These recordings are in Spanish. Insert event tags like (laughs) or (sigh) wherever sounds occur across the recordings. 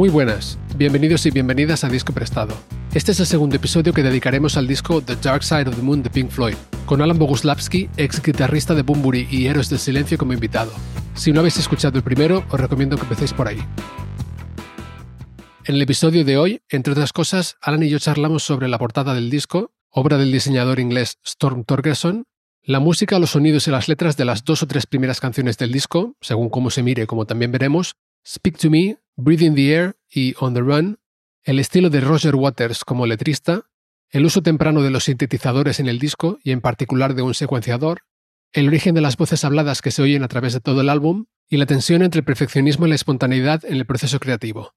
Muy buenas, bienvenidos y bienvenidas a Disco Prestado. Este es el segundo episodio que dedicaremos al disco The Dark Side of the Moon de Pink Floyd, con Alan Boguslavski, ex guitarrista de Bumburi y Héroes del Silencio como invitado. Si no habéis escuchado el primero, os recomiendo que empecéis por ahí. En el episodio de hoy, entre otras cosas, Alan y yo charlamos sobre la portada del disco, obra del diseñador inglés Storm Torgerson, la música, los sonidos y las letras de las dos o tres primeras canciones del disco, según cómo se mire, como también veremos, Speak to Me, Breathe in the Air y On the Run, el estilo de Roger Waters como letrista, el uso temprano de los sintetizadores en el disco y en particular de un secuenciador, el origen de las voces habladas que se oyen a través de todo el álbum y la tensión entre el perfeccionismo y la espontaneidad en el proceso creativo.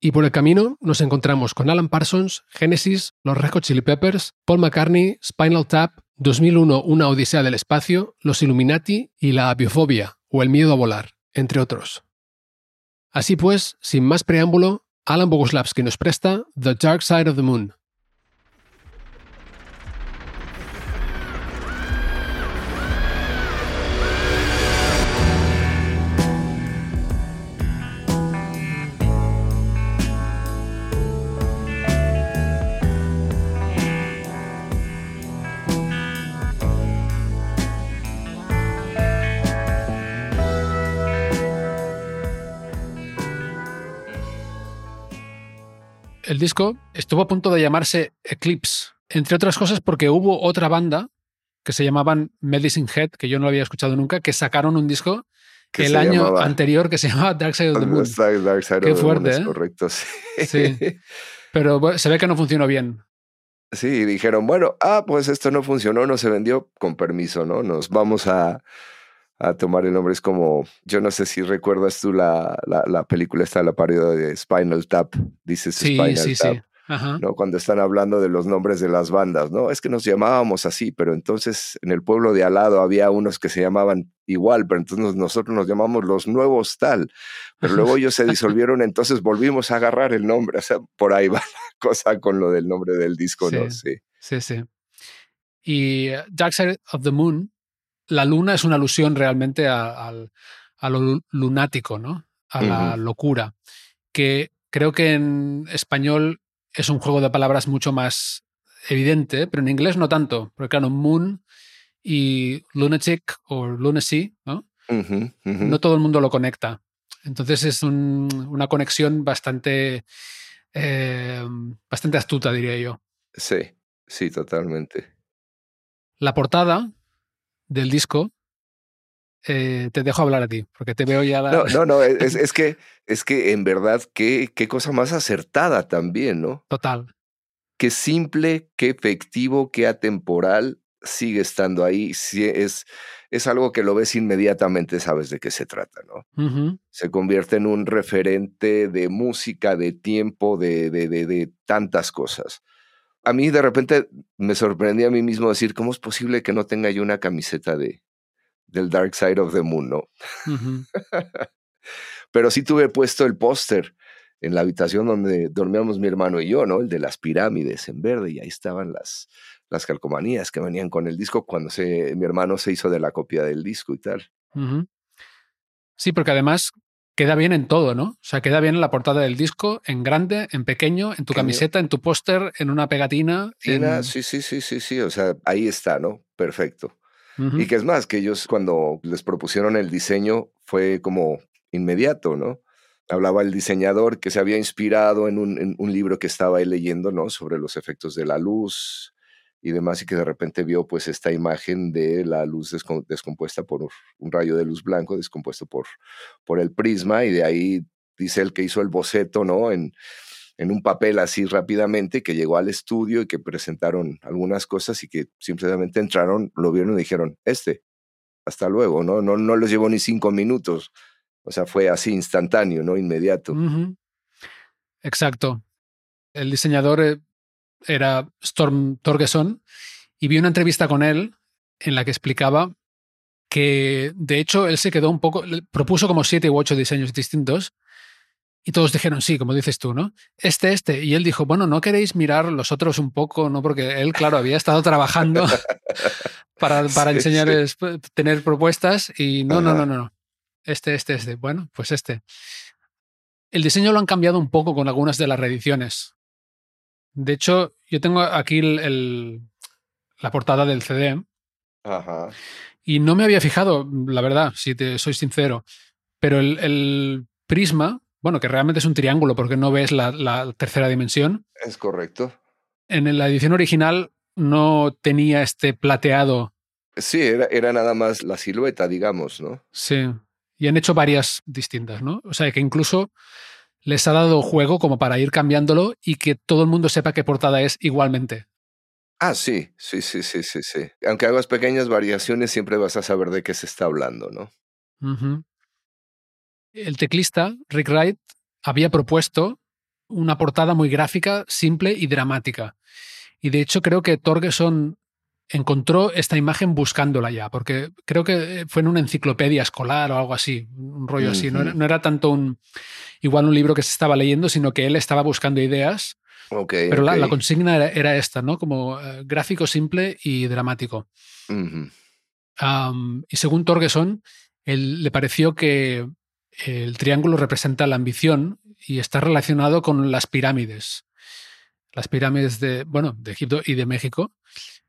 Y por el camino nos encontramos con Alan Parsons, Genesis, los Red Hot Chili Peppers, Paul McCartney, Spinal Tap, 2001 Una Odisea del Espacio, los Illuminati y la biofobia o el miedo a volar, entre otros. Así pues, sin más preámbulo, Alan Boguslavski nos presta The Dark Side of the Moon. El disco estuvo a punto de llamarse Eclipse, entre otras cosas porque hubo otra banda que se llamaban Medicine Head, que yo no había escuchado nunca, que sacaron un disco el año anterior que se llamaba Dark Side of the Moon. Qué fuerte, ¿eh? correcto, sí. Pero se ve que no funcionó bien. Sí, dijeron, bueno, ah, pues esto no funcionó, no se vendió, con permiso, ¿no? Nos vamos a, a tomar el nombre. Es como, yo no sé si recuerdas tú la, la, película esta, la parodia de Spinal Tap, dices sí, Spinal sí, Tap. Sí. ¿no? Cuando están hablando de los nombres de las bandas, ¿no? Es que nos llamábamos así, pero entonces en el pueblo de al lado había unos que se llamaban igual, pero entonces nosotros nos llamamos los nuevos tal, pero luego ellos se disolvieron, entonces volvimos a agarrar el nombre, o sea, por ahí va la cosa con lo del nombre del disco, ¿no? Sí, sí, sí. Y uh, Dark Side of the Moon la luna es una alusión realmente a, lo lunático, ¿no? A la locura, que creo que en español es un juego de palabras mucho más evidente, pero en inglés no tanto, porque claro, moon y lunatic o lunacy, ¿no? No todo el mundo lo conecta. Entonces es una conexión bastante, eh, bastante astuta, diría yo. Sí, sí, totalmente. La portada, del disco, eh, te dejo hablar a ti, porque te veo ya. No, no, no, es, (laughs) es, que, es que en verdad, qué, qué cosa más acertada también, ¿no? Total. Qué simple, qué efectivo, qué atemporal sigue estando ahí. es, es algo que lo ves inmediatamente, sabes de qué se trata, ¿no? Se convierte en un referente de música, de tiempo, de, de, de, de tantas cosas a mí de repente me sorprendí a mí mismo decir, ¿cómo es posible que no tenga yo una camiseta de, del Dark Side of the Moon, no? (laughs) Pero sí tuve puesto el póster en la habitación donde dormíamos mi hermano y yo, ¿no? El de las pirámides en verde, y ahí estaban las, las calcomanías que venían con el disco cuando se, mi hermano se hizo de la copia del disco y tal. Sí, porque además queda bien en todo, ¿no? O sea, queda bien en la portada del disco, en grande, en pequeño, en tu camiseta, en tu póster, en una pegatina. Sí, sí, sí, sí, sí, o sea, ahí está, ¿no? Perfecto. Y que es más, que ellos cuando les propusieron el diseño fue como inmediato, ¿no? Hablaba el diseñador que se había inspirado en un, en un libro que estaba ahí leyendo, ¿no? Sobre los efectos de la luz, y demás, y que de repente vio pues esta imagen de la luz descompuesta por un rayo de luz blanco descompuesto por, por el prisma, y de ahí dice el que hizo el boceto, ¿no? En, en un papel así rápidamente, que llegó al estudio y que presentaron algunas cosas y que simplemente entraron, lo vieron y dijeron, este, hasta luego, ¿no? No, no les llevó ni cinco minutos. O sea, fue así instantáneo, ¿no? Inmediato. Exacto. El diseñador eh, era Storm Torgeson y vi una entrevista con él en la que explicaba que de hecho él se quedó un poco, propuso como siete u ocho diseños distintos y todos dijeron, sí, como dices tú, ¿no? Este, este. Y él dijo, bueno, ¿no queréis mirar los otros un poco? ¿no? Porque él, claro, había estado trabajando (laughs) para, para enseñarles, tener propuestas y no, no, no, no, no. Este, este, este. Bueno, pues este. El diseño lo han cambiado un poco con algunas de las reediciones. De hecho, yo tengo aquí el, la portada del CD. Ajá. Y no me había fijado, la verdad, si te soy sincero. Pero el, prisma, bueno, que realmente es un triángulo porque no ves la, tercera dimensión. Es correcto. En la edición original no tenía este plateado. Sí, era, era nada más la silueta, digamos, ¿no? Sí. Y han hecho varias distintas, ¿no? O sea, que incluso les ha dado juego como para ir cambiándolo y que todo el mundo sepa qué portada es igualmente. Ah, sí, sí, sí, sí, sí, sí. Aunque hagas pequeñas variaciones, siempre vas a saber de qué se está hablando, ¿no? El teclista, Rick Wright, había propuesto una portada muy gráfica, simple y dramática. Y de hecho creo que Torgeson encontró esta imagen buscándola ya, porque creo que fue en una enciclopedia escolar o algo así, un rollo así. No era, tanto un igual un libro que se estaba leyendo, sino que él estaba buscando ideas. pero La, consigna era, esta, ¿no? Como eh, gráfico simple y dramático. y según Torgeson, él, le pareció que el triángulo representa la ambición y está relacionado con las pirámides. Las pirámides de, bueno, de Egipto y de México.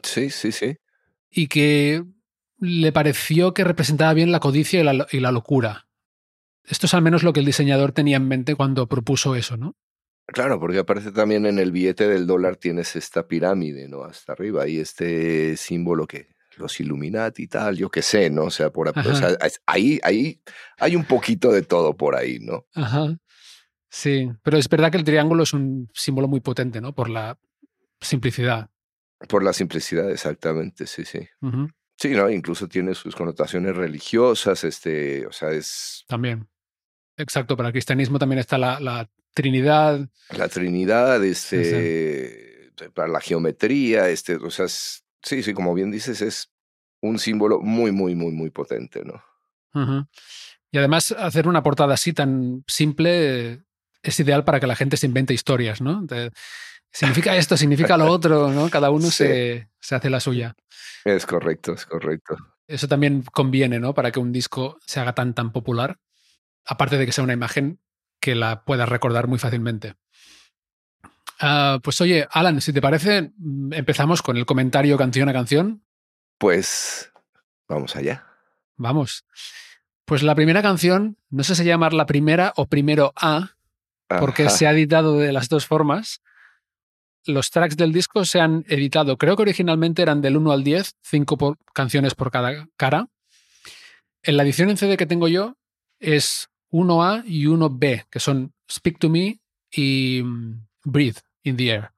Sí, sí, sí. Y que le pareció que representaba bien la codicia y la, locura. Esto es al menos lo que el diseñador tenía en mente cuando propuso eso, ¿no? Claro, porque aparece también en el billete del dólar tienes esta pirámide, ¿no? Hasta arriba y este símbolo que los Illuminati y tal, yo qué sé, ¿no? O sea, por ahí, ahí hay un poquito de todo por ahí, ¿no? Ajá. Sí, pero es verdad que el triángulo es un símbolo muy potente, ¿no? Por la simplicidad. Por la simplicidad, exactamente, sí, sí. Sí, ¿no? Incluso tiene sus connotaciones religiosas, este, o sea, es... También. Exacto, para el cristianismo también está la, Trinidad. La Trinidad, este, para la geometría, este, o sea, sí, sí, como bien dices, es un símbolo muy, muy, muy, muy potente, ¿no? Y además hacer una portada así tan simple es ideal para que la gente se invente historias, ¿no? Significa esto, significa lo otro, ¿no? Cada uno se, se, hace la suya. Es correcto, es correcto. Eso también conviene, ¿no? Para que un disco se haga tan, tan popular. Aparte de que sea una imagen que la puedas recordar muy fácilmente. Ah, pues oye, Alan, si te parece, mm, empezamos con el comentario canción a canción. Pues vamos allá. Vamos. Pues la primera canción, no sé si llamar la primera o primero A, porque se ha editado de las dos formas. Los tracks del disco se han editado, creo que originalmente eran del 1 al 10, 5 canciones por cada cara. En la edición en CD que tengo yo es 1A y 1B, que son Speak to Me y mm, Breathe in the Air.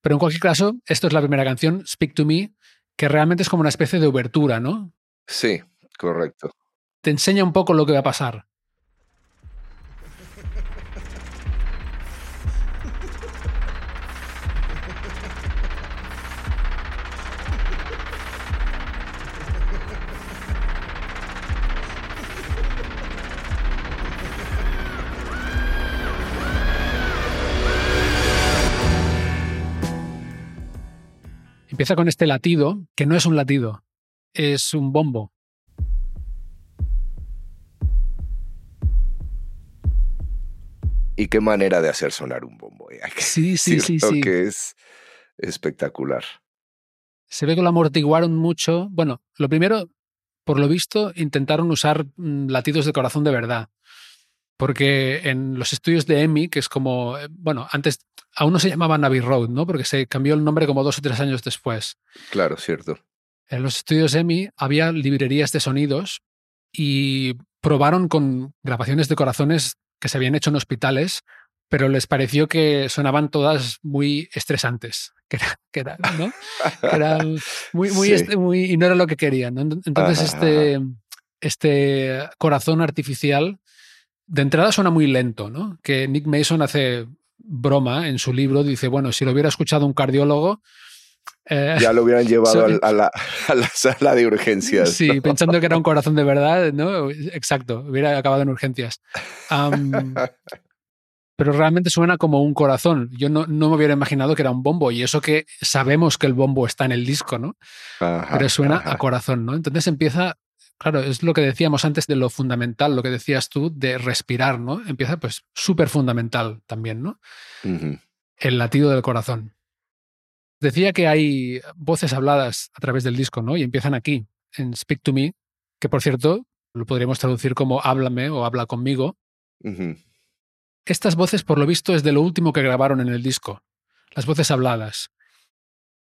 Pero en cualquier caso, esto es la primera canción, Speak to Me, que realmente es como una especie de obertura, ¿no? Sí, correcto. Te enseña un poco lo que va a pasar. Empieza con este latido, que no es un latido, es un bombo. Y qué manera de hacer sonar un bombo. Eh, sí, sí, sí, sí. que es espectacular. Se ve que lo amortiguaron mucho. Bueno, lo primero, por lo visto, intentaron usar mm, latidos de corazón de verdad. Porque en los estudios de EMI, que es como, eh, bueno, antes aún no se llamaba Navy Road, ¿no? Porque se cambió el nombre como dos o tres años después. Claro, cierto. En los estudios EMI había librerías de sonidos y probaron con grabaciones de corazones que se habían hecho en hospitales pero les pareció que sonaban todas muy estresantes, (laughs) que, era, ¿no? eran (laughs) muy, muy, y no era lo que querían. Entonces, este, este corazón artificial de entrada suena muy lento, ¿no? Que Nick Mason hace broma en su libro, dice, bueno, si lo hubiera escuchado un cardiólogo, eh, ya lo hubieran (laughs) llevado a, la, sala de urgencias. Sí, pensando que era un (laughs) corazón de verdad, ¿no? Exacto, hubiera acabado en urgencias. pero realmente suena como un corazón. Yo no, me hubiera imaginado que era un bombo, y eso que sabemos que el bombo está en el disco, ¿no? pero suena a corazón, ¿no? Entonces empieza, claro, es lo que decíamos antes de lo fundamental, lo que decías tú de respirar, ¿no? Empieza pues súper fundamental también, ¿no? El latido del corazón. Decía que hay voces habladas a través del disco, ¿no? Y empiezan aquí, en Speak to Me, que por cierto lo podríamos traducir como háblame o habla conmigo. Estas voces, por lo visto, es de lo último que grabaron en el disco, las voces habladas.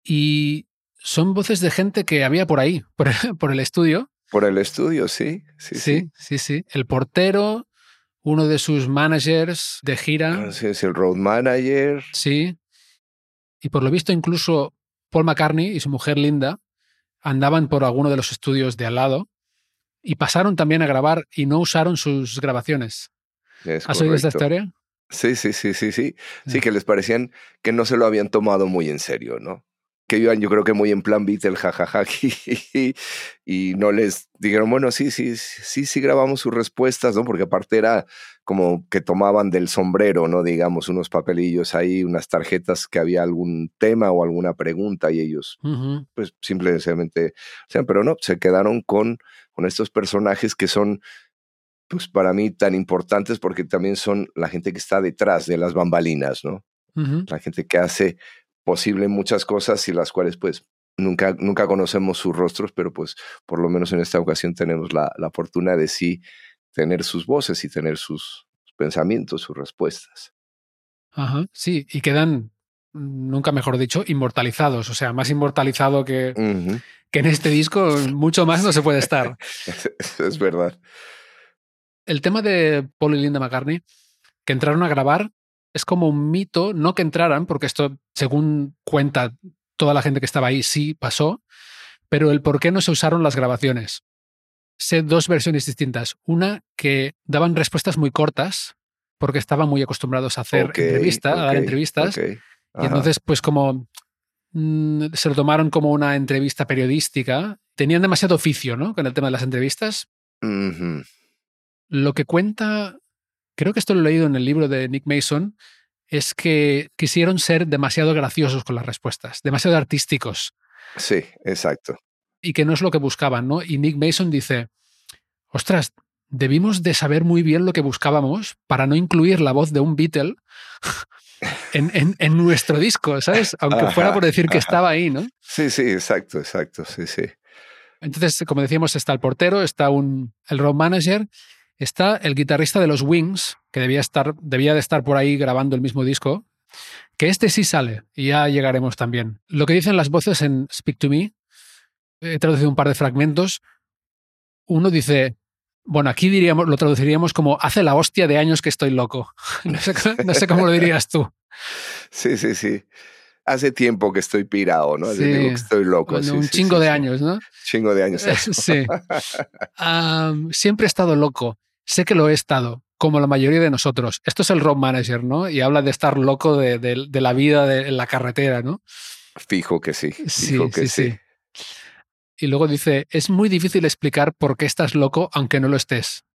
Y son voces de gente que había por ahí, (laughs) por, el estudio. Por el estudio, sí. Sí, sí, sí. sí, El portero, uno de sus managers de gira. Ah, sí, es el road manager. Sí. Y por lo visto, incluso Paul McCartney y su mujer Linda andaban por alguno de los estudios de al lado y pasaron también a grabar y no usaron sus grabaciones. ¿Has oído esta historia? Sí, sí, sí, sí, sí. Sí, ah. que les parecían que no se lo habían tomado muy en serio, ¿no? Que iban, yo creo que muy en plan Beatle, jajaja, (laughs) y, y no les dijeron, bueno, sí, sí, sí, sí grabamos sus respuestas, ¿no? Porque aparte era como que tomaban del sombrero, ¿no? Digamos, unos papelillos ahí, unas tarjetas que había algún tema o alguna pregunta y ellos, pues simplemente, o sea, pero no, se quedaron con, con estos personajes que son pues para mí tan importantes porque también son la gente que está detrás de las bambalinas, ¿no? La gente que hace posible muchas cosas y las cuales pues nunca, nunca conocemos sus rostros, pero pues por lo menos en esta ocasión tenemos la, la fortuna de sí tener sus voces y tener sus pensamientos, sus respuestas. Ajá, sí, y quedan, nunca mejor dicho, inmortalizados, o sea, más inmortalizado que, que en este disco, mucho más no se puede estar. (laughs) es verdad el tema de Paul y Linda McCartney, que entraron a grabar, es como un mito, no que entraran, porque esto, según cuenta toda la gente que estaba ahí, sí pasó, pero el por qué no se usaron las grabaciones. Sé dos versiones distintas. Una que daban respuestas muy cortas, porque estaban muy acostumbrados a hacer entrevistas, a dar entrevistas. Y entonces, pues como mm, se lo tomaron como una entrevista periodística, tenían demasiado oficio, ¿no? Con el tema de las entrevistas. Lo que cuenta, creo que esto lo he leído en el libro de Nick Mason, es que quisieron ser demasiado graciosos con las respuestas, demasiado artísticos. Sí, exacto. Y que no es lo que buscaban, ¿no? Y Nick Mason dice, ostras, debimos de saber muy bien lo que buscábamos para no incluir la voz de un Beatle (laughs) en, en, nuestro disco, ¿sabes? Aunque fuera por decir que estaba ahí, ¿no? Sí, sí, exacto, exacto, sí, sí. Entonces, como decíamos, está el portero, está un, el road manager Está el guitarrista de los Wings, que debía, estar, debía de estar por ahí grabando el mismo disco, que este sí sale, y ya llegaremos también. Lo que dicen las voces en Speak to Me, he traducido un par de fragmentos. Uno dice, bueno, aquí diríamos, lo traduciríamos como hace la hostia de años que estoy loco. (laughs) No sé, cómo lo dirías tú. Sí, sí, sí. Hace tiempo que estoy pirado, ¿no? Hace tiempo que estoy loco. un chingo de años, ¿no? Chingo de años. sí. (laughs) siempre he estado loco. Sé que lo he estado, como la mayoría de nosotros. Esto es el road manager, ¿no? Y habla de estar loco de, la vida de, en la carretera, ¿no? Fijo que sí. Fijo que sí, Y luego dice, es muy difícil explicar por qué estás loco aunque no lo estés.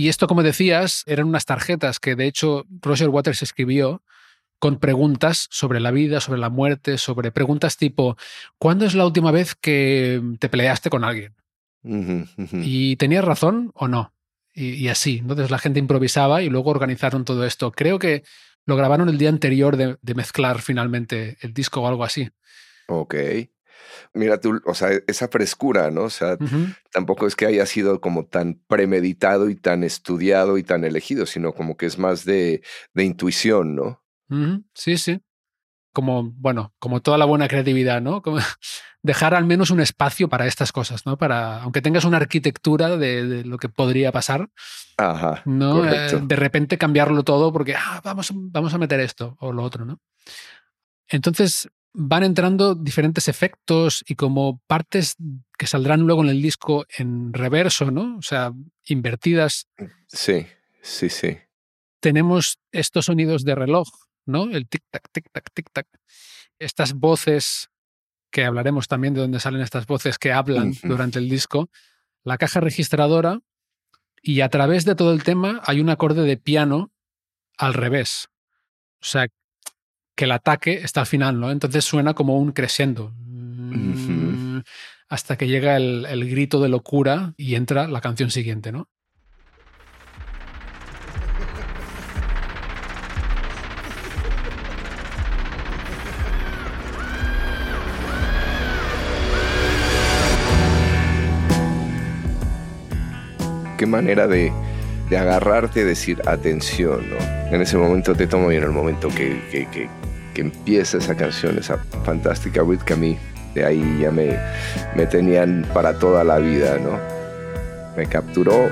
Y esto, como decías, eran unas tarjetas que de hecho Roger Waters escribió con preguntas sobre la vida, sobre la muerte, sobre preguntas tipo, ¿cuándo es la última vez que te peleaste con alguien? ¿Y tenías razón o no? Y, así. Entonces la gente improvisaba y luego organizaron todo esto. Creo que lo grabaron el día anterior de, de mezclar finalmente el disco o algo así. Ok mira tú, o sea, esa frescura, ¿no? O sea, tampoco es que haya sido como tan premeditado y tan estudiado y tan elegido, sino como que es más de, de intuición, ¿no? Sí, sí. como, bueno, como toda la buena creatividad, ¿no? Como (laughs) dejar al menos un espacio para estas cosas, ¿no? Para, aunque tengas una arquitectura de, lo que podría pasar, ¿no? Eh, de repente cambiarlo todo porque ah, vamos, vamos a meter esto o lo otro, ¿no? Entonces van entrando diferentes efectos y como partes que saldrán luego en el disco en reverso, ¿no? O sea, invertidas. Sí, sí, sí. Tenemos estos sonidos de reloj, ¿no? El tic-tac, tic-tac, tic-tac. Estas voces que hablaremos también de dónde salen estas voces que hablan durante el disco, la caja registradora y a través de todo el tema hay un acorde de piano al revés. O sea, que el ataque está al final, ¿no? Entonces suena como un crescendo. Hasta que llega el, el grito de locura y entra la canción siguiente, ¿no? qué manera de, de agarrarte y decir atención, ¿no? En ese momento te tomo bien el momento que, que, que, empieza esa canción, esa fantástica With Camille. De ahí ya me, me tenían para toda la vida, ¿no? Me capturó,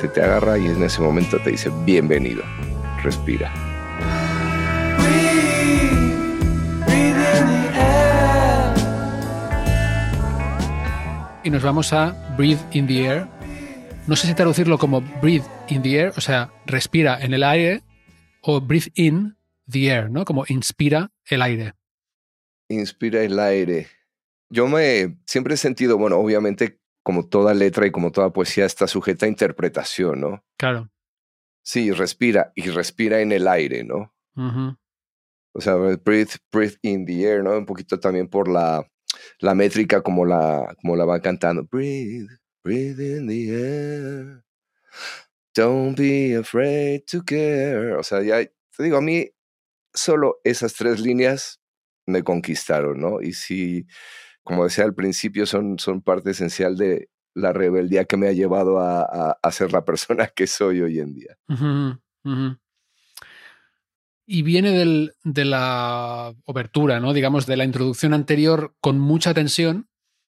te, te agarra y en ese momento te dice bienvenido, respira. Y nos vamos a Breathe in the Air, no sé si traducirlo como breathe in the air, o sea, respira en el aire, o breathe in the air, ¿no? Como inspira el aire. Inspira el aire. Yo me siempre he sentido, bueno, obviamente como toda letra y como toda poesía está sujeta a interpretación, ¿no? Claro. Sí, respira y respira en el aire, ¿no? O sea, breathe, breathe in the air, ¿no? Un poquito también por la, la métrica como la, como la va cantando. Breathe, Breathe in the air. Don't be afraid to care. O sea, ya te digo, a mí solo esas tres líneas me conquistaron, ¿no? Y si, como decía al principio, son, son parte esencial de la rebeldía que me ha llevado a, a, ser la persona que soy hoy en día. Y viene del, de la obertura, ¿no? Digamos, de la introducción anterior con mucha tensión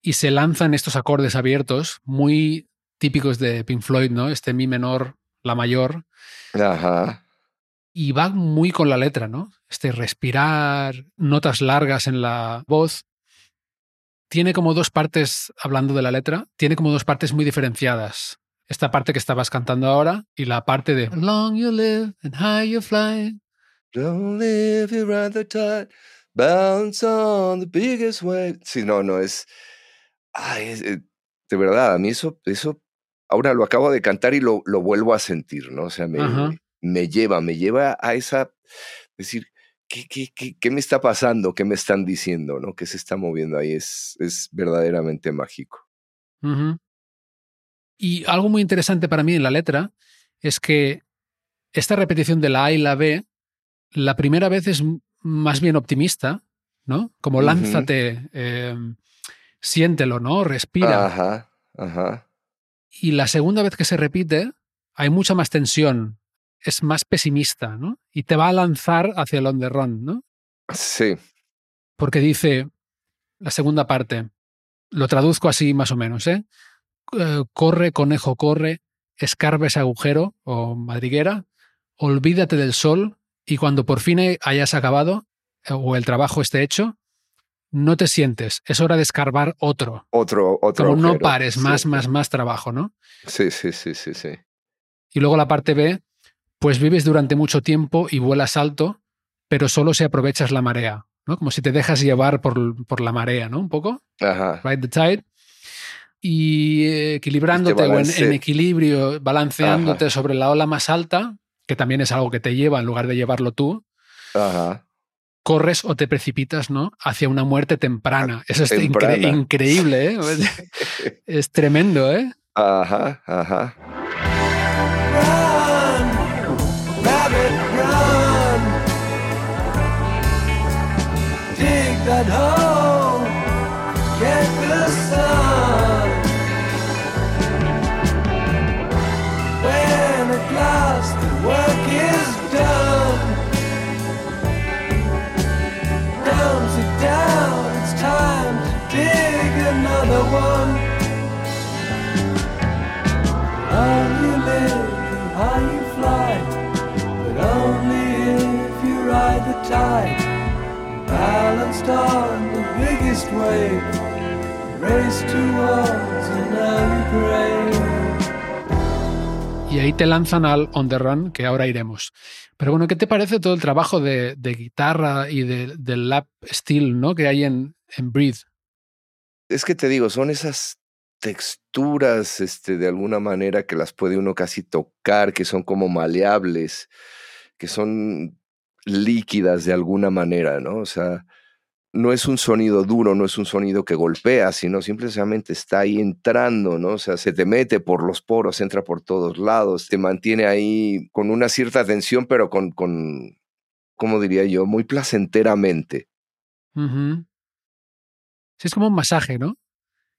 y se lanzan estos acordes abiertos muy típicos de Pink Floyd, ¿no? Este mi menor, la mayor. Ajá. Y va muy con la letra, ¿no? Este respirar, notas largas en la voz. Tiene como dos partes, hablando de la letra, tiene como dos partes muy diferenciadas. Esta parte que estabas cantando ahora y la parte de Long you live and high you fly. Don't live you the tide, bounce on the biggest wave. Sí, no, no, es Ay, eh, de verdad, a mí eso, eso, ahora lo acabo de cantar y lo, lo vuelvo a sentir, ¿no? O sea, me, me lleva, me lleva a esa, decir, ¿qué, qué, qué, qué me está pasando? ¿Qué me están diciendo? ¿no? ¿Qué se está moviendo ahí? Es, es verdaderamente mágico. Y algo muy interesante para mí en la letra es que esta repetición de la A y la B, la primera vez es más bien optimista, ¿no? Como lánzate, em, siéntelo, ¿no? Respira. Ajá, ajá. Y la segunda vez que se repite, hay mucha más tensión, es más pesimista, ¿no? Y te va a lanzar hacia el on the run, ¿no? Sí. Porque dice, la segunda parte, lo traduzco así más o menos, ¿eh? eh corre, conejo, corre, escarba ese agujero o madriguera, olvídate del sol y cuando por fin hayas acabado eh, o el trabajo esté hecho, no te sientes, es hora de escarbar otro. Otro, otro. Como no pares, más, más, más trabajo, ¿no? Sí, sí, sí, sí, sí. Y luego la parte B, pues vives durante mucho tiempo y vuelas alto, pero solo si aprovechas la marea, ¿no? Como si te dejas llevar por, por la marea, ¿no? Un poco. Ajá. Ride the tide. Y equilibrándote o en, equilibrio, balanceándote sobre la ola más alta, que también es algo que te lleva en lugar de llevarlo tú. Ajá corres o te precipitas ¿no? hacia una muerte temprana. Eso es increíble, ¿eh? (laughs) es tremendo, ¿eh? Ajá, ajá. at home. Get the sun. When at last the work is done down to down. It's time to dig another one. How you living? How you fly but only if you ride the tide. Balanced on the biggest wave, race towards another grave. Y ahí te lanzan al On the Run, que ahora iremos. Pero bueno, ¿qué te parece todo el trabajo de, de guitarra y de, del lap steel ¿no? que hay en, en Breathe? Es que te digo, son esas texturas, este, de alguna manera que las puede uno casi tocar, que son como maleables, que son líquidas de alguna manera, ¿no? O sea, no es un sonido duro, no es un sonido que golpea, sino simplemente está ahí entrando, ¿no? O sea, se te mete por los poros, entra por todos lados, te mantiene ahí con una cierta tensión, pero con, con ¿cómo diría yo? Muy placenteramente. Sí, es como un masaje, ¿no?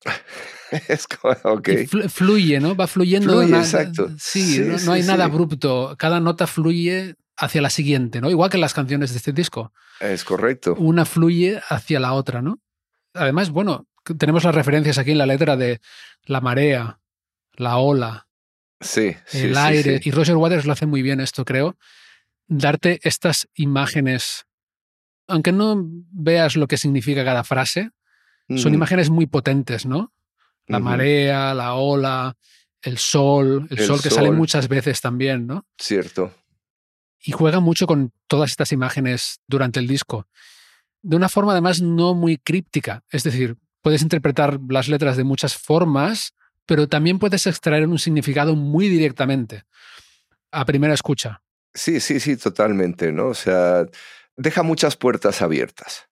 (laughs) es como, ok. fluye, ¿no? Va fluyendo. Fluye, exacto. Sí, no, hay nada abrupto. Cada nota fluye hacia la siguiente, ¿no? Igual que las canciones de este disco. Es correcto. Una fluye hacia la otra, ¿no? Además, bueno, tenemos las referencias aquí en la letra de la marea, la ola, sí, el aire. Y Roger Waters lo hace muy bien esto, creo. Darte estas imágenes, aunque no veas lo que significa cada frase, son imágenes muy potentes, ¿no? La marea, la ola, el sol, el, sol que sale muchas veces también, ¿no? Cierto y juega mucho con todas estas imágenes durante el disco. De una forma además no muy críptica. Es decir, puedes interpretar las letras de muchas formas, pero también puedes extraer un significado muy directamente a primera escucha. Sí, sí, sí, totalmente, ¿no? O sea, deja muchas puertas abiertas.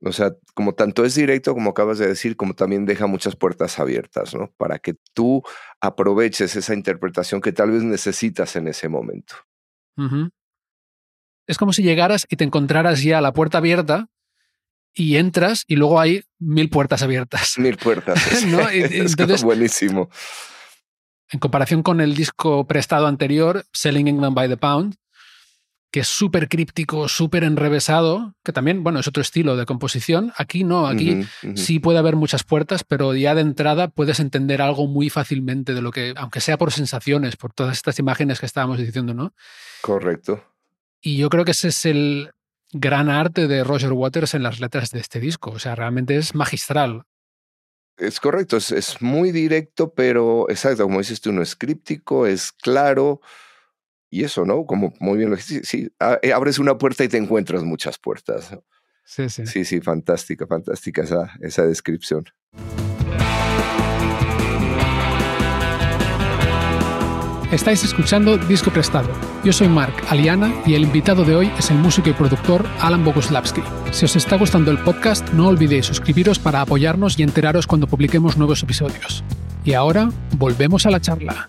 O sea, como tanto es directo, como acabas de decir, como también deja muchas puertas abiertas, ¿no? Para que tú aproveches esa interpretación que tal vez necesitas en ese momento. Es como si llegaras y te encontraras ya la puerta abierta y entras y luego hay mil puertas abiertas. Mil puertas. (laughs) (laughs) es buenísimo. En comparación con el disco prestado anterior, Selling England by the Pound, que es súper críptico, súper enrevesado, que también, bueno, es otro estilo de composición. Aquí no, aquí sí puede haber muchas puertas, pero ya de entrada puedes entender algo muy fácilmente de lo que, aunque sea por sensaciones, por todas estas imágenes que estábamos diciendo, ¿no? Correcto. Y yo creo que ese es el gran arte de Roger Waters en las letras de este disco. O sea, realmente es magistral. Es correcto, es, es muy directo, pero exacto, como dices tú, no es críptico, es claro y eso, ¿no? Como muy bien lo dijiste, sí, eh, abres una puerta y te encuentras muchas puertas. Sí, sí. Sí, sí, fantástica, fantástica esa, esa descripción. Estáis escuchando Disco Prestado. Yo soy Mark Aliana y el invitado de hoy es el músico y productor Alan Boguslavski. Si os está gustando el podcast, no olvidéis suscribiros para apoyarnos y enteraros cuando publiquemos nuevos episodios. Y ahora, volvemos a la charla.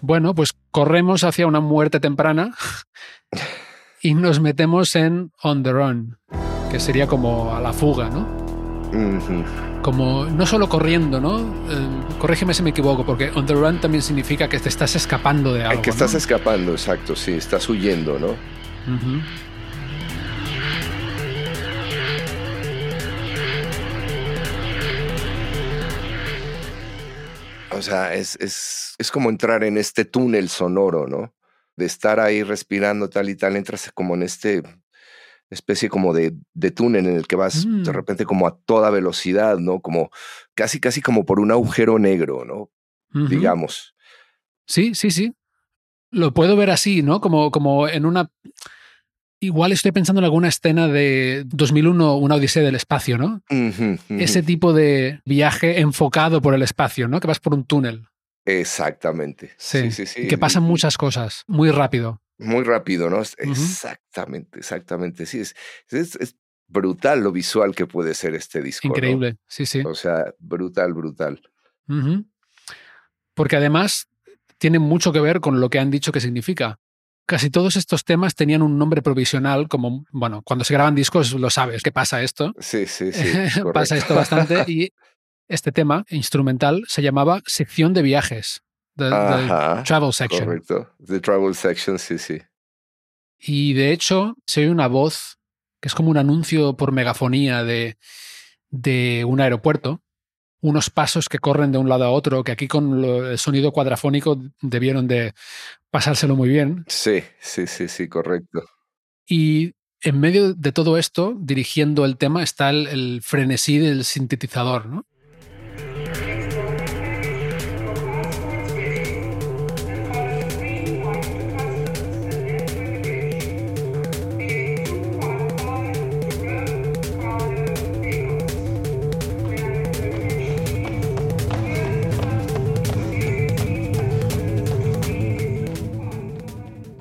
Bueno, pues corremos hacia una muerte temprana (laughs) y nos metemos en On the Run, que sería como a la fuga, ¿no? Como no solo corriendo, ¿no? Eh, corrígeme si me equivoco, porque on the run también significa que te estás escapando de algo. Que estás escapando, exacto, sí, estás huyendo, ¿no? O sea, es, es, es, como entrar en este túnel sonoro, ¿no? De estar ahí respirando tal y tal, entras como en este especie como de, de túnel en el que vas de mm. repente como a toda velocidad, ¿no? Como casi, casi como por un agujero negro, ¿no? Digamos. Sí, sí, sí. Lo puedo ver así, ¿no? Como, como en una Igual estoy pensando en alguna escena de 2001, una odisea del espacio, ¿no? Ese tipo de viaje enfocado por el espacio, ¿no? Que vas por un túnel. Exactamente. Sí, sí, sí. que pasan muchas cosas muy rápido. Muy rápido, ¿no? Exactamente, exactamente. Sí, es, es, brutal lo visual que puede ser este disco. Increíble, sí, sí. O sea, brutal, brutal. Porque además tiene mucho que ver con lo que han dicho que significa casi todos estos temas tenían un nombre provisional, como, bueno, cuando se graban discos lo sabes, que pasa esto. Sí, sí, (laughs) sí. pasa esto bastante. (laughs) Y este tema instrumental se llamaba Sección de Viajes. The, Travel Section. Correcto. The Travel Section, sí, sí. Y de hecho, se oye una voz que es como un anuncio por megafonía de de un aeropuerto, unos pasos que corren de un lado a otro, que aquí con el sonido cuadrafónico debieron de pasárselo muy bien. Sí, sí, sí, sí, correcto. Y en medio de todo esto, dirigiendo el tema, está el, el frenesí del sintetizador, ¿no?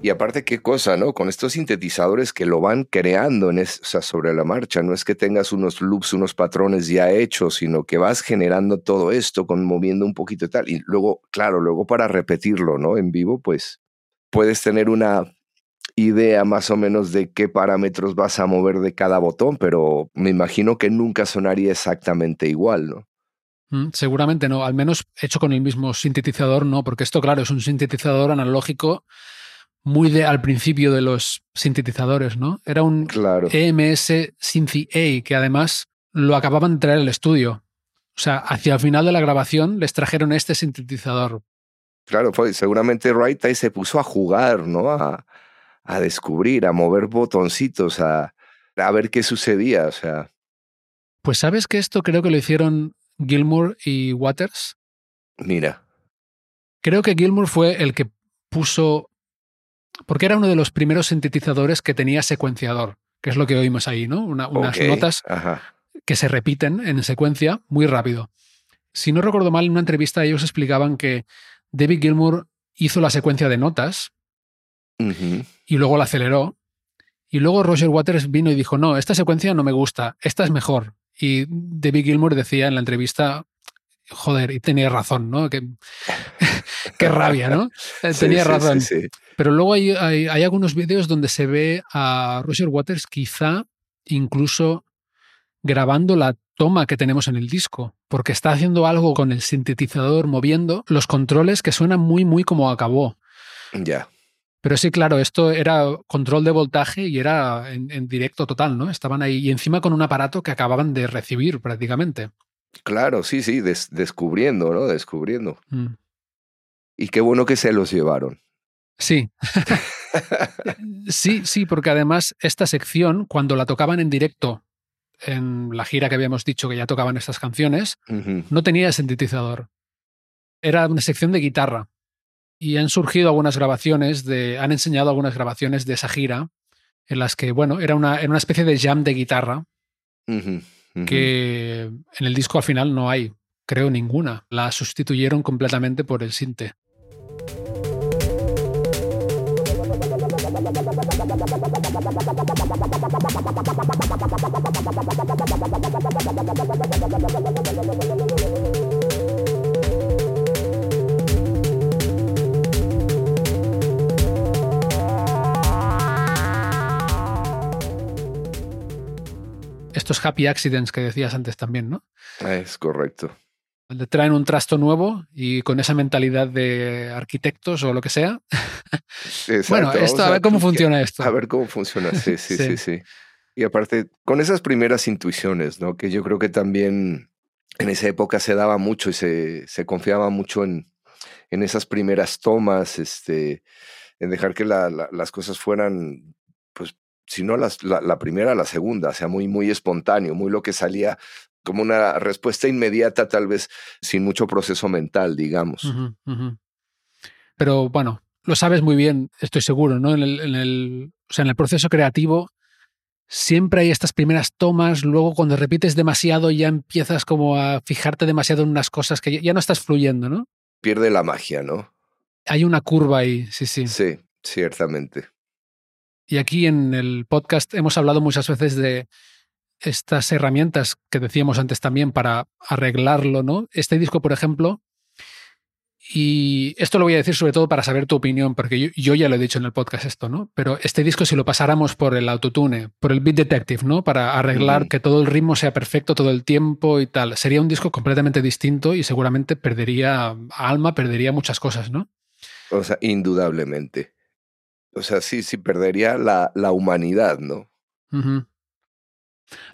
Y aparte, qué cosa, ¿no? Con estos sintetizadores que lo van creando en sobre la marcha. No es que tengas unos loops, unos patrones ya hechos, sino que vas generando todo esto, con moviendo un poquito y tal. Y luego, claro, luego para repetirlo, ¿no? En vivo, pues puedes tener una idea más o menos de qué parámetros vas a mover de cada botón, pero me imagino que nunca sonaría exactamente igual, ¿no? Mm, seguramente no, al menos hecho con el mismo sintetizador, no, porque esto, claro, es un sintetizador analógico muy de al principio de los sintetizadores, ¿no? Era un claro. EMS Synthi A que además lo acababan de traer al estudio. O sea, hacia el final de la grabación les trajeron este sintetizador. Claro, fue, seguramente Wright ahí se puso a jugar, ¿no? A, a descubrir, a mover botoncitos, a, a ver qué sucedía, o sea. Pues sabes que esto creo que lo hicieron Gilmour y Waters. Mira. Creo que Gilmour fue el que puso porque era uno de los primeros sintetizadores que tenía secuenciador, que es lo que oímos ahí, ¿no? unas notas que se repiten en secuencia muy rápido. Si no recuerdo mal, en una entrevista ellos explicaban que David Gilmour hizo la secuencia de notas y luego la aceleró. Y luego Roger Waters vino y dijo, no, esta secuencia no me gusta, esta es mejor. Y David Gilmour decía en la entrevista, joder, y tenía razón, ¿no? Qué, (laughs) qué rabia, ¿no? (laughs) tenía razón. Pero luego hay, hay, algunos vídeos donde se ve a Roger Waters quizá incluso grabando la toma que tenemos en el disco, porque está haciendo algo con el sintetizador moviendo los controles que suenan muy, muy como acabó. Ya. Pero sí, claro, esto era control de voltaje y era en, directo total, ¿no? Estaban ahí y encima con un aparato que acababan de recibir prácticamente. Claro, sí, sí, descubriendo, ¿no? Descubriendo. Mm. Y qué bueno que se los llevaron. Sí. (laughs) sí, sí, porque además esta sección, cuando la tocaban en directo en la gira que habíamos dicho que ya tocaban estas canciones, no tenía sintetizador. Era una sección de guitarra. Y han surgido algunas grabaciones de. han enseñado algunas grabaciones de esa gira en las que, bueno, era una, era una especie de jam de guitarra que en el disco al final no hay, creo, ninguna. La sustituyeron completamente por el sinte. Estos happy accidents que decías antes también, ¿no? Es correcto. Le traen un trasto nuevo y con esa mentalidad de arquitectos o lo que sea. (laughs) bueno, esto, a ver cómo funciona esto. A ver cómo funciona, (laughs) sí, sí, sí, sí, Y aparte, con esas primeras intuiciones, ¿no? Que yo creo que también en esa época se daba mucho y se, se confiaba mucho en, en esas primeras tomas, este, en dejar que las cosas fueran si no la, la, primera, la segunda, o sea, muy, muy espontáneo, muy lo que salía como una respuesta inmediata, tal vez sin mucho proceso mental, digamos. Pero bueno, lo sabes muy bien, estoy seguro, ¿no? En el, en el, o sea, en el proceso creativo siempre hay estas primeras tomas, luego cuando repites demasiado ya empiezas como a fijarte demasiado en unas cosas que ya no estás fluyendo, ¿no? Pierde la magia, ¿no? Hay una curva ahí, sí, sí. Sí, ciertamente. Y aquí en el podcast hemos hablado muchas veces de estas herramientas que decíamos antes también para arreglarlo, ¿no? Este disco, por ejemplo, y esto lo voy a decir sobre todo para saber tu opinión, porque yo, ya lo he dicho en el podcast esto, ¿no? Pero este disco, si lo pasáramos por el autotune, por el Beat Detective, ¿no? Para arreglar que todo el ritmo sea perfecto todo el tiempo y tal, sería un disco completamente distinto y seguramente perdería alma, perdería muchas cosas, ¿no? O sea, indudablemente. O sea, sí, sí, perdería la, la humanidad, ¿no?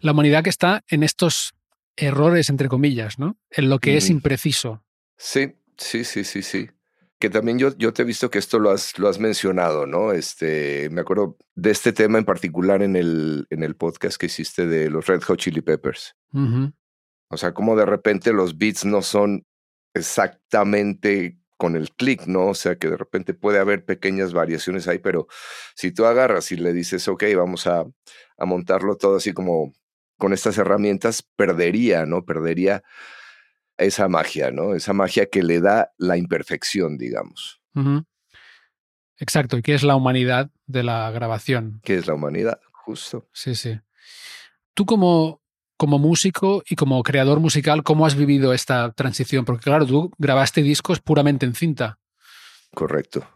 La humanidad que está en estos errores, entre comillas, ¿no? En lo que es impreciso. Sí, sí, sí, sí, sí. Que también yo, yo te he visto que esto lo has, lo has mencionado, ¿no? Este, me acuerdo de este tema en particular en el, en el podcast que hiciste de los Red Hot Chili Peppers. O sea, como de repente los beats no son exactamente con el clic, ¿no? O sea, que de repente puede haber pequeñas variaciones ahí, pero si tú agarras y le dices, ok, vamos a, a montarlo todo así como con estas herramientas, perdería, ¿no? Perdería esa magia, ¿no? Esa magia que le da la imperfección, digamos. Exacto, y que es la humanidad de la grabación. Que es la humanidad, justo. Sí, sí. Tú como, como músico y como creador musical, ¿cómo has vivido esta transición? Porque claro, tú grabaste discos puramente en cinta. Correcto.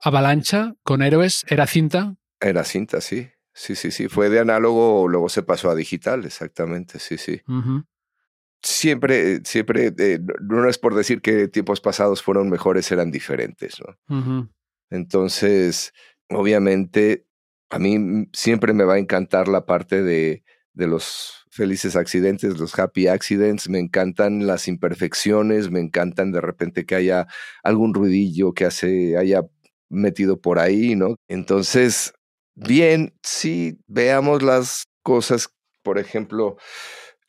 Avalancha con Héroes, ¿era cinta? Era cinta, sí. Sí, sí, sí. Fue de análogo, luego se pasó a digital, exactamente, sí, sí siempre, siempre, eh, no es por decir que tiempos pasados fueron mejores, eran diferentes, ¿no? Entonces, obviamente, a mí siempre me va a encantar la parte de, de los felices accidentes, los happy accidents, me encantan las imperfecciones, me encantan de repente que haya algún ruidillo que hace, haya metido por ahí, ¿no? Entonces, bien, sí, veamos las cosas, por ejemplo,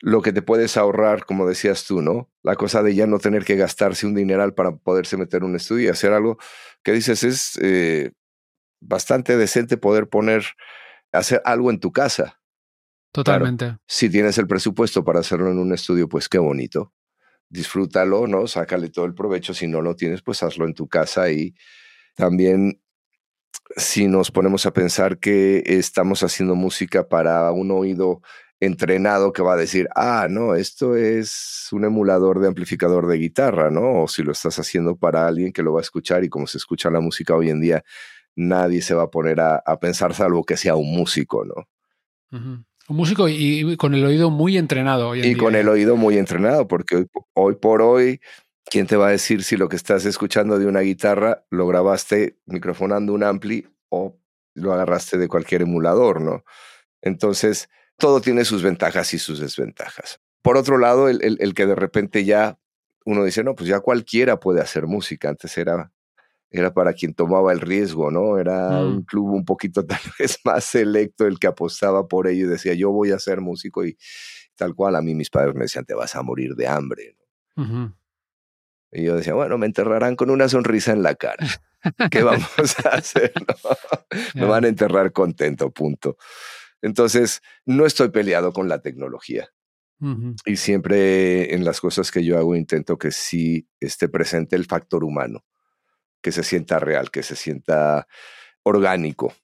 lo que te puedes ahorrar, como decías tú, ¿no? La cosa de ya no tener que gastarse un dineral para poderse meter un estudio y hacer algo que dices es eh, bastante decente poder poner, hacer algo en tu casa. Totalmente. si tienes el presupuesto para hacerlo en un estudio, pues qué bonito. Disfrútalo, ¿no? Sácale todo el provecho. Si no lo tienes, pues hazlo en tu casa y también si nos ponemos a pensar que estamos haciendo música para un oído entrenado que va a decir, ah, no, esto es un emulador de amplificador de guitarra, ¿no? O si lo estás haciendo para alguien que lo va a escuchar y como se escucha la música hoy en día, nadie se va a poner a, pensar salvo que sea un músico, ¿no? Un músico y, con el oído muy entrenado hoy en y con el oído muy entrenado, porque hoy, por hoy, ¿quién te va a decir si lo que estás escuchando de una guitarra lo grabaste microfonando un ampli o lo agarraste de cualquier emulador, ¿no? Entonces, todo tiene sus ventajas y sus desventajas. Por otro lado, el, que de repente ya uno dice, no, pues ya cualquiera puede hacer música. Antes era, era para quien tomaba el riesgo, ¿no? Era un mm. club un poquito (laughs) tal vez más selecto el que apostaba por ello y decía, yo voy a ser músico y tal cual. A mí mis padres me decían, te vas a morir de hambre. Y yo decía, bueno, me enterrarán con una sonrisa en la cara. (laughs) ¿Qué vamos a hacer? (laughs) Me van a enterrar contento, punto. Entonces, no estoy peleado con la tecnología. Y siempre en las cosas que yo hago intento que sí esté presente el factor humano, que se sienta real, que se sienta orgánico.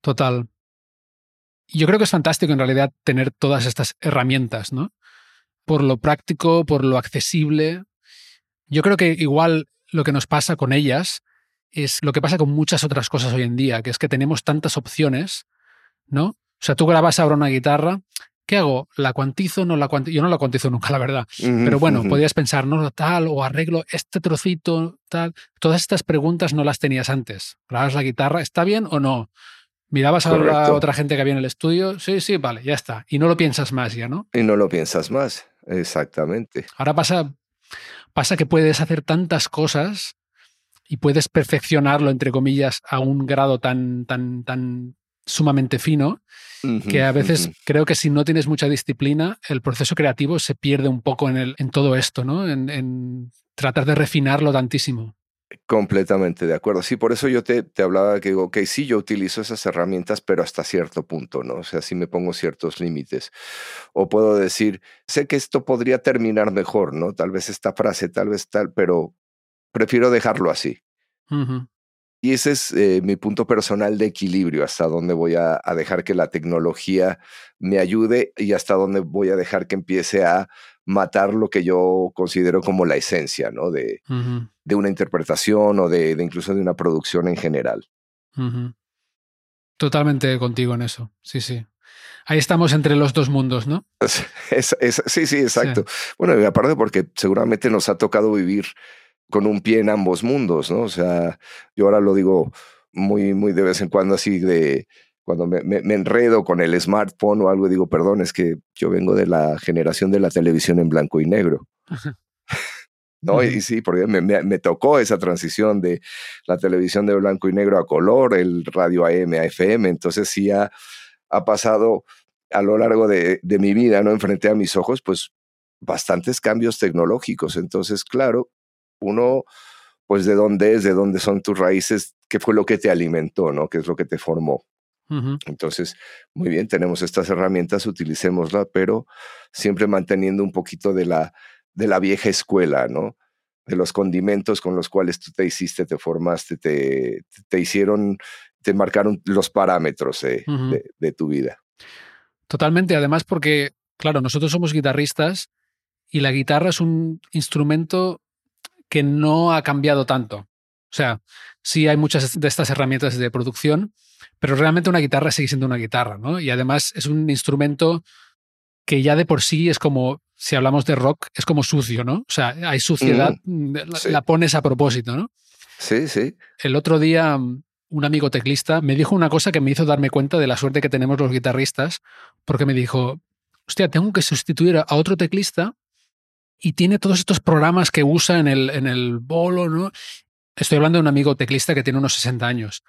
Total. Yo creo que es fantástico en realidad tener todas estas herramientas, ¿no? Por lo práctico, por lo accesible. Yo creo que igual lo que nos pasa con ellas es lo que pasa con muchas otras cosas hoy en día, que es que tenemos tantas opciones ¿no? O sea, tú grabas ahora una guitarra, ¿qué hago? ¿La cuantizo? No la cuantizo? Yo no la cuantizo nunca, la verdad. Pero bueno, podrías pensar, no, tal, o arreglo este trocito, tal. Todas estas preguntas no las tenías antes. Grabas la guitarra, ¿está bien o no? Mirabas a la otra gente que había en el estudio, sí, sí, vale, ya está. Y no lo piensas más ya, ¿no? Y no lo piensas más, exactamente. Ahora pasa, pasa que puedes hacer tantas cosas y puedes perfeccionarlo, entre comillas, a un grado tan, tan, tan sumamente fino, que a veces creo que si no tienes mucha disciplina, el proceso creativo se pierde un poco en, el, en todo esto, ¿no? En, tratar de refinarlo tantísimo. Completamente de acuerdo. Sí, por eso yo te, te hablaba que digo, ok, sí, yo utilizo esas herramientas, pero hasta cierto punto, ¿no? O sea, sí me pongo ciertos límites. O puedo decir, sé que esto podría terminar mejor, ¿no? Tal vez esta frase, tal vez tal, pero prefiero dejarlo así. Y ese es eh, mi punto personal de equilibrio, hasta dónde voy a, dejar que la tecnología me ayude y hasta dónde voy a dejar que empiece a matar lo que yo considero como la esencia, ¿no? De, de una interpretación o de, incluso de una producción en general. Totalmente contigo en eso, sí, sí. Ahí estamos entre los dos mundos, ¿no? (laughs) sí, sí, exacto. Bueno, y aparte porque seguramente nos ha tocado vivir con un pie en ambos mundos, ¿no? O sea, yo ahora lo digo muy, muy de vez en cuando así de cuando me, me, enredo con el smartphone o algo, digo, perdón, es que yo vengo de la generación de la televisión en blanco y negro. (laughs) ¿no? Y sí, porque me, me, tocó esa transición de la televisión de blanco y negro a color, el radio AM a FM, entonces sí ha, ha pasado a lo largo de, de, mi vida, ¿no? Enfrente a mis ojos, pues bastantes cambios tecnológicos. Entonces, claro, uno, pues de dónde es, de dónde son tus raíces, qué fue lo que te alimentó, ¿no? ¿Qué es lo que te formó? Entonces, muy bien, tenemos estas herramientas, utilicémoslas, pero siempre manteniendo un poquito de la, de la vieja escuela, ¿no? De los condimentos con los cuales tú te hiciste, te formaste, te, te hicieron, te marcaron los parámetros de, de, tu vida. Totalmente, además porque, claro, nosotros somos guitarristas y la guitarra es un instrumento que no ha cambiado tanto. O sea, sí hay muchas de estas herramientas de producción, pero realmente una guitarra sigue siendo una guitarra, ¿no? Y además es un instrumento que ya de por sí es como, si hablamos de rock, es como sucio, ¿no? O sea, hay suciedad, mm, la, pones a propósito, ¿no? Sí, sí. El otro día mm, un amigo teclista me dijo una cosa que me hizo darme cuenta de la suerte que tenemos los guitarristas, porque me dijo, hostia, tengo que sustituir a otro teclista y tiene todos estos programas que usa en el, en el bolo, ¿no? Estoy hablando de un amigo teclista que tiene unos 60 años.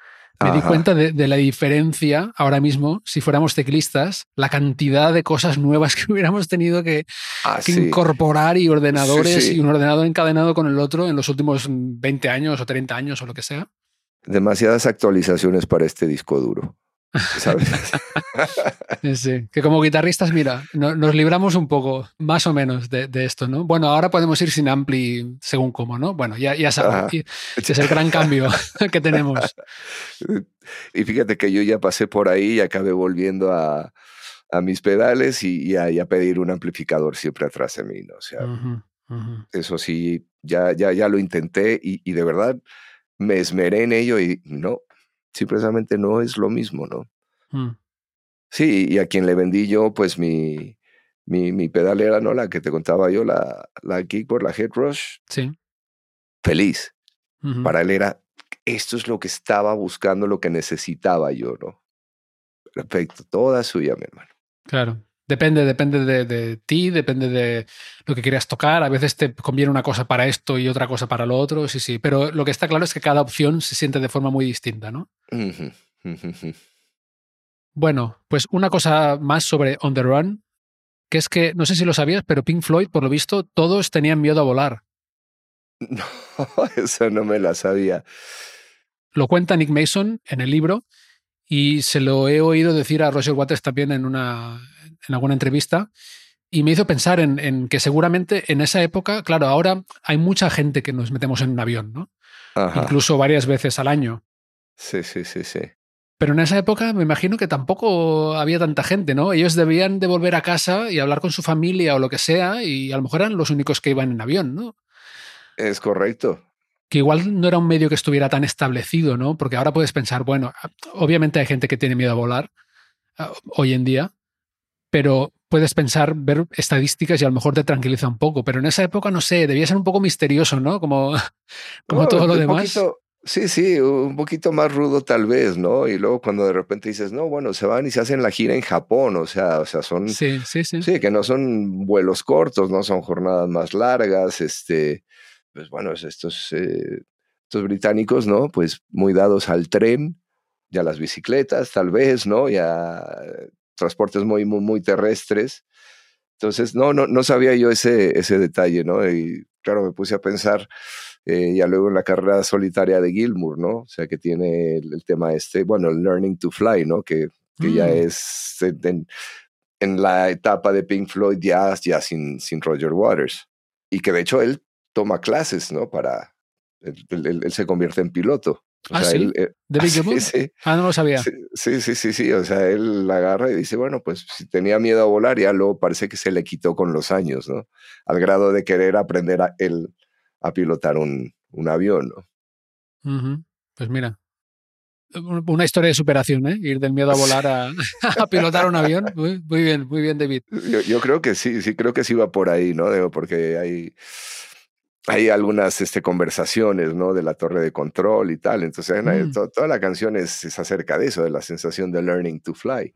Me di cuenta de, la diferencia ahora mismo, si fuéramos teclistas, la cantidad de cosas nuevas (laughs) que hubiéramos tenido que, ah, incorporar y ordenadores y un ordenador encadenado con el otro en los últimos 20 años o 30 años o lo que sea. Demasiadas actualizaciones para este disco duro. ¿Sabes? (laughs) sí, que como guitarristas, mira, nos libramos un poco, más o menos, de, esto, ¿no? Bueno, ahora podemos ir sin ampli según cómo, ¿no? Bueno, ya, ya sabes, es el gran cambio (laughs) que tenemos. (laughs) Y fíjate que yo ya pasé por ahí y acabé volviendo a, a mis pedales y, a, pedir un amplificador siempre atrás de mí, ¿no? O sea, eso sí, ya, ya, ya lo intenté y, y de verdad me esmeré en ello y no, sí, precisamente no es lo mismo, ¿no? Mm. Sí, y a quien le vendí yo, pues mi, mi, mi pedalera, ¿no? La que te contaba yo, la, la Kickboard, la Head Rush. Sí. Feliz. Para él era, esto es lo que estaba buscando, lo que necesitaba yo, ¿no? Perfecto, toda suya, mi hermano. Claro. Depende, depende de, ti, depende de lo que quieras tocar. A veces te conviene una cosa para esto y otra cosa para lo otro, sí, sí. Pero lo que está claro es que cada opción se siente de forma muy distinta, ¿no? bueno, pues una cosa más sobre On the Run, que es que, no sé si lo sabías, pero Pink Floyd, por lo visto, todos tenían miedo a volar. (laughs) No, eso no me la sabía. Lo cuenta Nick Mason en el libro y se lo he oído decir a Roger Waters también en una, en alguna entrevista y me hizo pensar en, que seguramente en esa época, claro, ahora hay mucha gente que nos metemos en un avión, ¿no? Incluso varias veces al año. Sí, sí, sí, sí. Pero en esa época me imagino que tampoco había tanta gente, ¿no? Ellos debían de volver a casa y hablar con su familia o lo que sea y a lo mejor eran los únicos que iban en avión, ¿no? Es correcto. Que igual no era un medio que estuviera tan establecido, ¿no? Porque ahora puedes pensar, bueno, obviamente hay gente que tiene miedo a volar ah, hoy en día, pero puedes pensar, ver estadísticas y a lo mejor te tranquiliza un poco. Pero en esa época, no sé, debía ser un poco misterioso, ¿no? Como, (laughs) como todo lo demás. sí, sí, un poquito más rudo tal vez, ¿no? Y luego cuando de repente dices, no, bueno, se van y se hacen la gira en Japón, o sea, o sea, son... Sí, sí, sí. Sí, que no son vuelos cortos, no son jornadas más largas, este, pues bueno, estos, eh, estos británicos, ¿no? Pues muy dados al tren, ya las bicicletas, tal vez, ¿no? Ya transportes muy, muy, muy terrestres. Entonces, no, no, no sabía yo ese, ese detalle, ¿no? Y claro, me puse a pensar eh, ya luego en la carrera solitaria de Gilmour, ¿no? O sea, que tiene el, tema este, bueno, el Learning to Fly, ¿no? Que, que ya mm. es en, en, la etapa de Pink Floyd ya, ya sin, sin Roger Waters. Y que de hecho él toma clases, ¿no? Para, él se convierte en piloto. Ah, sí. Eh, ¿De (laughs) Ah, no lo sabía. Sí, sí, sí, sí. O sea, él la agarra y dice, bueno, pues si tenía miedo a volar, ya luego parece que se le quitó con los años, ¿no? Al grado de querer aprender a él a pilotar un, un avión, ¿no? Pues mira, una historia de superación, ¿eh? Ir del miedo a (laughs) volar a, a pilotar un avión. Muy, bien, muy bien, David. Yo, yo, creo que sí, sí, creo que sí va por ahí, ¿no? Digo, porque hay hay algunas este, conversaciones, ¿no? De la torre de control y tal. Entonces, Mm. to- toda la canción es, es acerca de eso, de la sensación de learning to fly.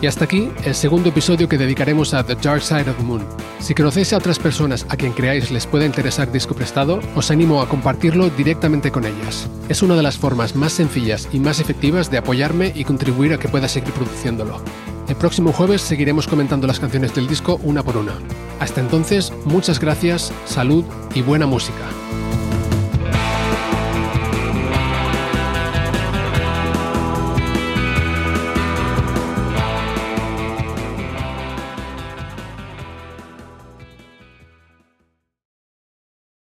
Y hasta aquí el segundo episodio que dedicaremos a The Dark Side of the Moon. Si conocéis a otras personas a quien creáis les pueda interesar disco prestado, os animo a compartirlo directamente con ellas. Es una de las formas más sencillas y más efectivas de apoyarme y contribuir a que pueda seguir produciéndolo. El próximo jueves seguiremos comentando las canciones del disco una por una. Hasta entonces, muchas gracias, salud y buena música.